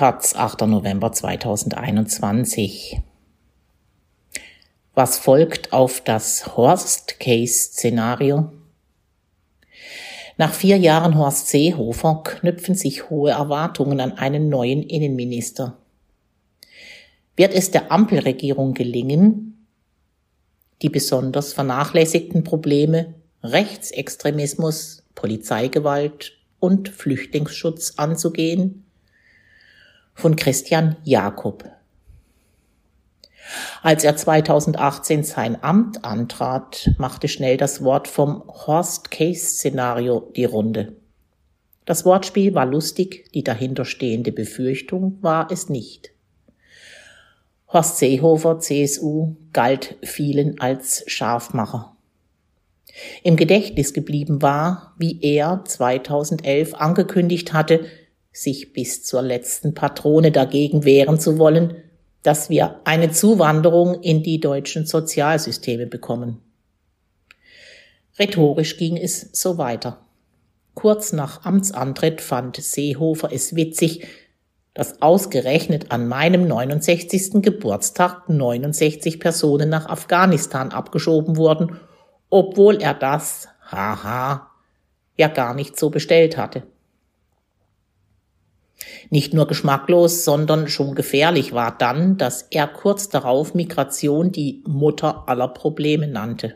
Taz, 8. November 2021. Was folgt auf das Horst-Case-Szenario? Nach vier Jahren Horst Seehofer knüpfen sich hohe Erwartungen an einen neuen Innenminister. Wird es der Ampelregierung gelingen, die besonders vernachlässigten Probleme Rechtsextremismus, Polizeigewalt und Flüchtlingsschutz anzugehen? Von Christian Jakob. Als er 2018 sein Amt antrat, machte schnell das Wort vom Horst-Case-Szenario die Runde. Das Wortspiel war lustig, die dahinterstehende Befürchtung war es nicht. Horst Seehofer, CSU, galt vielen als Scharfmacher. Im Gedächtnis geblieben war, wie er 2011 angekündigt hatte, sich bis zur letzten Patrone dagegen wehren zu wollen, dass wir eine Zuwanderung in die deutschen Sozialsysteme bekommen. Rhetorisch ging es so weiter. Kurz nach Amtsantritt fand Seehofer es witzig, dass ausgerechnet an meinem 69. Geburtstag 69 Personen nach Afghanistan abgeschoben wurden, obwohl er das, haha, ja gar nicht so bestellt hatte. Nicht nur geschmacklos, sondern schon gefährlich war dann, dass er kurz darauf Migration die Mutter aller Probleme nannte.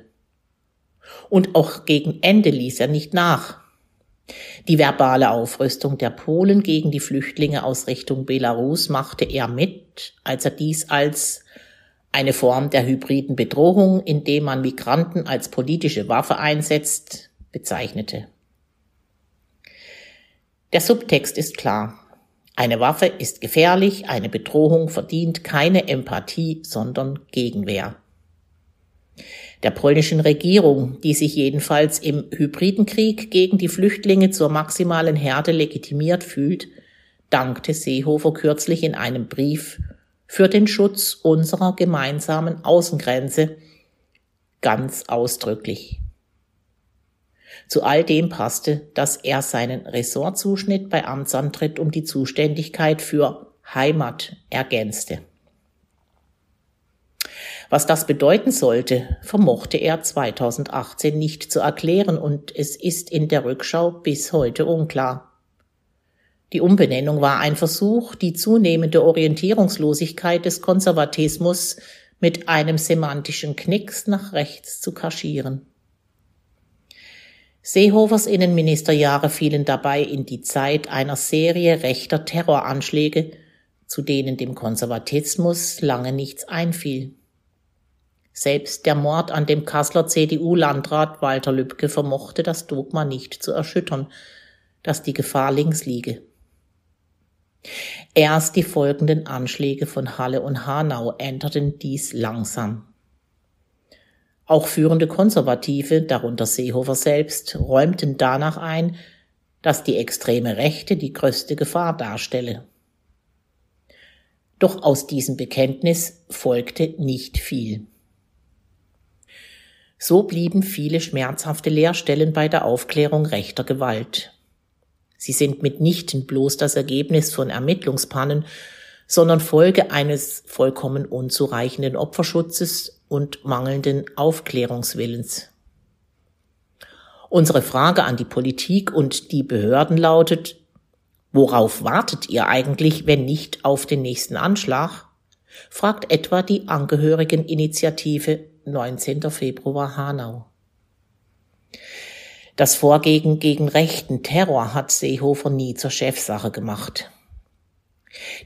Und auch gegen Ende ließ er nicht nach. Die verbale Aufrüstung der Polen gegen die Flüchtlinge aus Richtung Belarus machte er mit, als er dies als eine Form der hybriden Bedrohung, indem man Migranten als politische Waffe einsetzt, bezeichnete. Der Subtext ist klar. Eine Waffe ist gefährlich, eine Bedrohung verdient keine Empathie, sondern Gegenwehr. Der polnischen Regierung, die sich jedenfalls im hybriden Krieg gegen die Flüchtlinge zur maximalen Härte legitimiert fühlt, dankte Seehofer kürzlich in einem Brief für den Schutz unserer gemeinsamen Außengrenze ganz ausdrücklich. Zu all dem passte, dass er seinen Ressortzuschnitt bei Amtsantritt um die Zuständigkeit für Heimat ergänzte. Was das bedeuten sollte, vermochte er 2018 nicht zu erklären und es ist in der Rückschau bis heute unklar. Die Umbenennung war ein Versuch, die zunehmende Orientierungslosigkeit des Konservatismus mit einem semantischen Knicks nach rechts zu kaschieren. Seehofers Innenministerjahre fielen dabei in die Zeit einer Serie rechter Terroranschläge, zu denen dem Konservatismus lange nichts einfiel. Selbst der Mord an dem Kasseler CDU-Landrat Walter Lübcke vermochte das Dogma nicht zu erschüttern, dass die Gefahr links liege. Erst die folgenden Anschläge von Halle und Hanau änderten dies langsam. Auch führende Konservative, darunter Seehofer selbst, räumten danach ein, dass die extreme Rechte die größte Gefahr darstelle. Doch aus diesem Bekenntnis folgte nicht viel. So blieben viele schmerzhafte Leerstellen bei der Aufklärung rechter Gewalt. Sie sind mitnichten bloß das Ergebnis von Ermittlungspannen, sondern Folge eines vollkommen unzureichenden Opferschutzes und mangelnden Aufklärungswillens. Unsere Frage an die Politik und die Behörden lautet, worauf wartet ihr eigentlich, wenn nicht auf den nächsten Anschlag? fragt etwa die Angehörigeninitiative 19. Februar Hanau. Das Vorgehen gegen rechten Terror hat Seehofer nie zur Chefsache gemacht.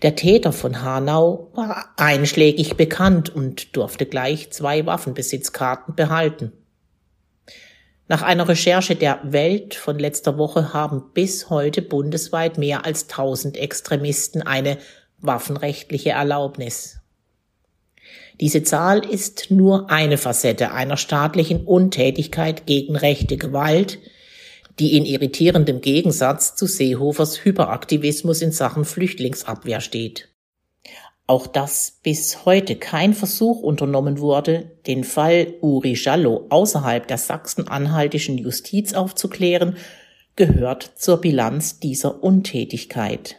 Der Täter von Hanau war einschlägig bekannt und durfte gleich zwei Waffenbesitzkarten behalten. Nach einer Recherche der Welt von letzter Woche haben bis heute bundesweit mehr als 1000 Extremisten eine waffenrechtliche Erlaubnis. Diese Zahl ist nur eine Facette einer staatlichen Untätigkeit gegen rechte Gewalt, die in irritierendem Gegensatz zu Seehofers Hyperaktivismus in Sachen Flüchtlingsabwehr steht. Auch dass bis heute kein Versuch unternommen wurde, den Fall Uri Jallo außerhalb der sachsen-anhaltischen Justiz aufzuklären, gehört zur Bilanz dieser Untätigkeit.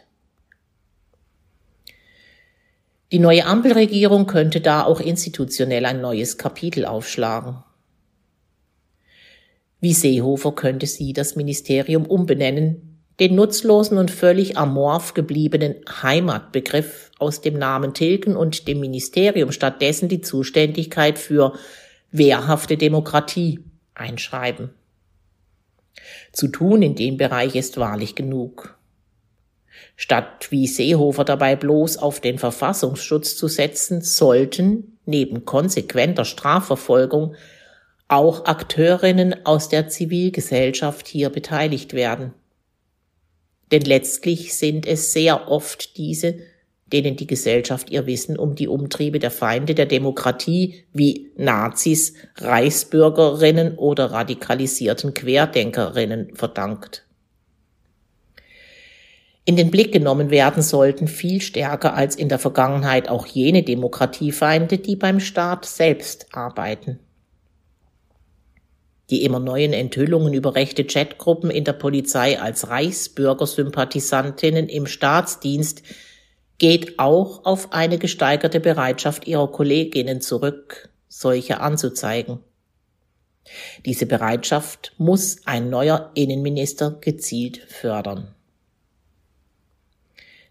Die neue Ampelregierung könnte da auch institutionell ein neues Kapitel aufschlagen. Wie Seehofer könnte sie das Ministerium umbenennen, den nutzlosen und völlig amorph gebliebenen Heimatbegriff aus dem Namen tilgen und dem Ministerium stattdessen die Zuständigkeit für wehrhafte Demokratie einschreiben. Zu tun in dem Bereich ist wahrlich genug. Statt wie Seehofer dabei bloß auf den Verfassungsschutz zu setzen, sollten neben konsequenter Strafverfolgung auch Akteurinnen aus der Zivilgesellschaft hier beteiligt werden. Denn letztlich sind es sehr oft diese, denen die Gesellschaft ihr Wissen um die Umtriebe der Feinde der Demokratie wie Nazis, Reichsbürgerinnen oder radikalisierten Querdenkerinnen verdankt. In den Blick genommen werden sollten viel stärker als in der Vergangenheit auch jene Demokratiefeinde, die beim Staat selbst arbeiten. Die immer neuen Enthüllungen über rechte Chatgruppen in der Polizei als Reichsbürgersympathisantinnen im Staatsdienst geht auch auf eine gesteigerte Bereitschaft ihrer Kolleginnen zurück, solche anzuzeigen. Diese Bereitschaft muss ein neuer Innenminister gezielt fördern.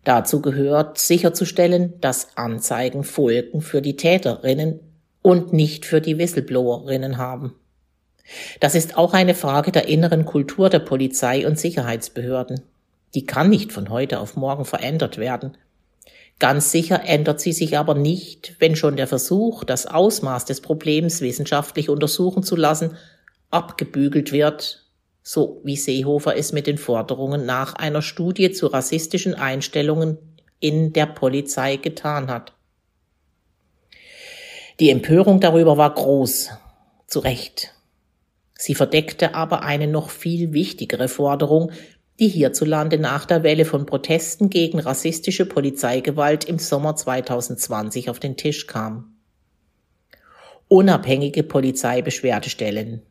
Dazu gehört sicherzustellen, dass Anzeigen Folgen für die Täterinnen und nicht für die Whistleblowerinnen haben. Das ist auch eine Frage der inneren Kultur der Polizei und Sicherheitsbehörden. Die kann nicht von heute auf morgen verändert werden. Ganz sicher ändert sie sich aber nicht, wenn schon der Versuch, das Ausmaß des Problems wissenschaftlich untersuchen zu lassen, abgebügelt wird, so wie Seehofer es mit den Forderungen nach einer Studie zu rassistischen Einstellungen in der Polizei getan hat. Die Empörung darüber war groß, zu Recht. Sie verdeckte aber eine noch viel wichtigere Forderung, die hierzulande nach der Welle von Protesten gegen rassistische Polizeigewalt im Sommer 2020 auf den Tisch kam. Unabhängige Polizeibeschwerdestellen.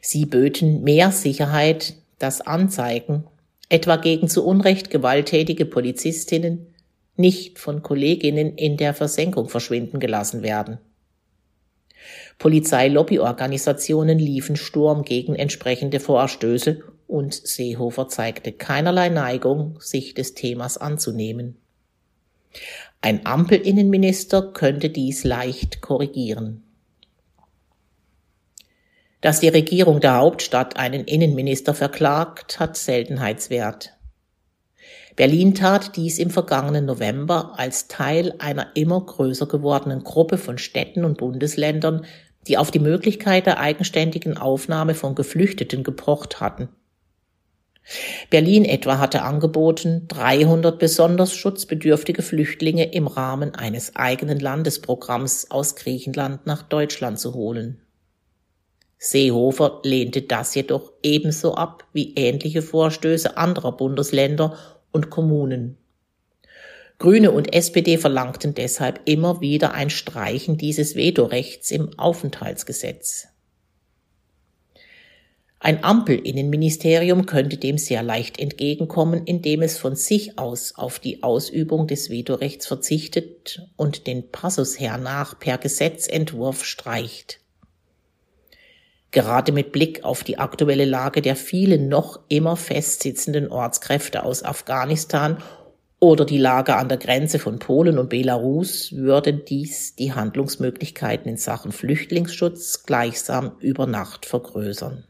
Sie böten mehr Sicherheit, dass Anzeigen, etwa gegen zu Unrecht gewalttätige Polizistinnen, nicht von Kolleginnen in der Versenkung verschwinden gelassen werden. Polizeilobbyorganisationen liefen Sturm gegen entsprechende Vorstöße und Seehofer zeigte keinerlei Neigung, sich des Themas anzunehmen. Ein Ampelinnenminister könnte dies leicht korrigieren. Dass die Regierung der Hauptstadt einen Innenminister verklagt, hat Seltenheitswert. Berlin tat dies im vergangenen November als Teil einer immer größer gewordenen Gruppe von Städten und Bundesländern, die auf die Möglichkeit der eigenständigen Aufnahme von Geflüchteten gepocht hatten. Berlin etwa hatte angeboten, 300 besonders schutzbedürftige Flüchtlinge im Rahmen eines eigenen Landesprogramms aus Griechenland nach Deutschland zu holen. Seehofer lehnte das jedoch ebenso ab wie ähnliche Vorstöße anderer Bundesländer und Kommunen. Grüne und SPD verlangten deshalb immer wieder ein Streichen dieses Vetorechts im Aufenthaltsgesetz. Ein Ampelinnenministerium könnte dem sehr leicht entgegenkommen, indem es von sich aus auf die Ausübung des Vetorechts verzichtet und den Passus hernach per Gesetzentwurf streicht. Gerade mit Blick auf die aktuelle Lage der vielen noch immer festsitzenden Ortskräfte aus Afghanistan oder die Lage an der Grenze von Polen und Belarus würde dies die Handlungsmöglichkeiten in Sachen Flüchtlingsschutz gleichsam über Nacht vergrößern.